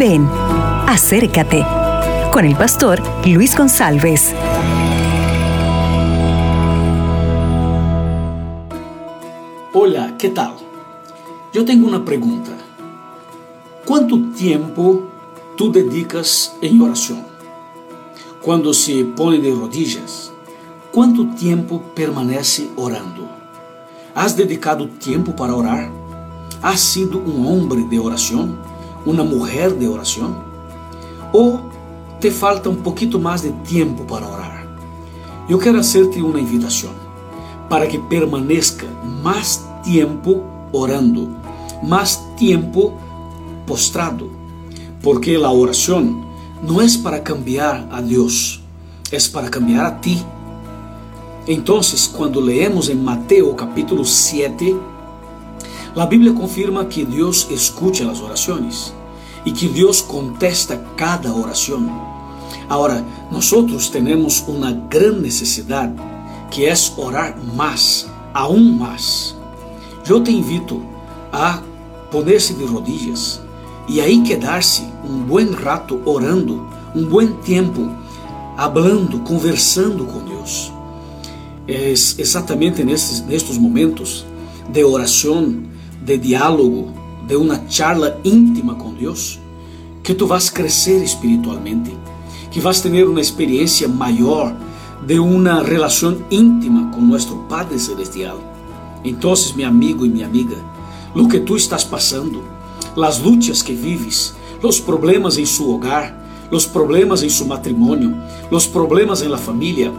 Ven, acércate con el pastor Luis González. Hola, ¿qué tal? Yo tengo una pregunta. ¿Cuánto tiempo tú dedicas en oración? Cuando se pone de rodillas, ¿cuánto tiempo permanece orando? ¿Has dedicado tiempo para orar? ¿Has sido un hombre de oración? Uma mulher de oração? Ou te falta um pouquinho mais de tempo para orar? Eu quero fazer-te uma invitação para que permaneça mais tempo orando, mais tempo postrado, porque a oração não é para cambiar a Deus, é para cambiar a ti. Então, quando leemos em Mateus capítulo 7, a Bíblia confirma que Deus escuta as orações e que Deus contesta cada oração. Agora, nós temos uma grande necessidade que é orar mais, aún mais. Eu te invito a poner-se de rodillas e aí quedar-se um bom rato orando, um bom tempo, hablando, conversando com Deus. É exatamente nestes, nestes momentos de oração, de diálogo, de uma charla íntima com Deus, que tu vas crescer espiritualmente, que vas ter uma experiência maior de uma relação íntima com nosso Padre Celestial. Então, meu amigo e minha amiga, o que tu estás passando, as lutas que vives, os problemas em seu hogar, os problemas em seu matrimônio, os problemas em la família,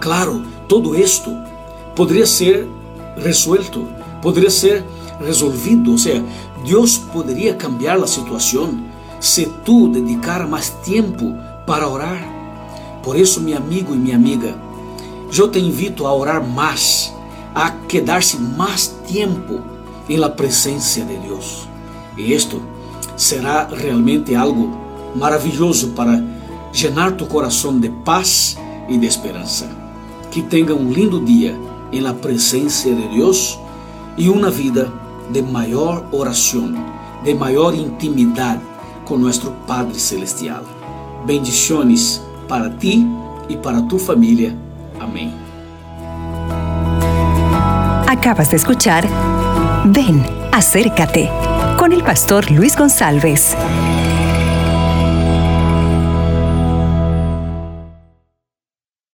claro, todo isto poderia ser resuelto, poderia ser resolvido, ou seja, Deus poderia cambiar a situação se tu dedicar mais tempo para orar. Por isso, meu amigo e minha amiga, eu te invito a orar mais, a quedar-se mais tempo em la presença de Deus. E isto será realmente algo maravilhoso para llenar tu coração de paz e de esperança. Que tenha um lindo dia em la presença de Deus e uma vida de maior oração, de maior intimidade com nosso Padre Celestial. Bendiciones para ti e para tu família. Amém. Acabas de escuchar Ven, acércate con el pastor Luis González.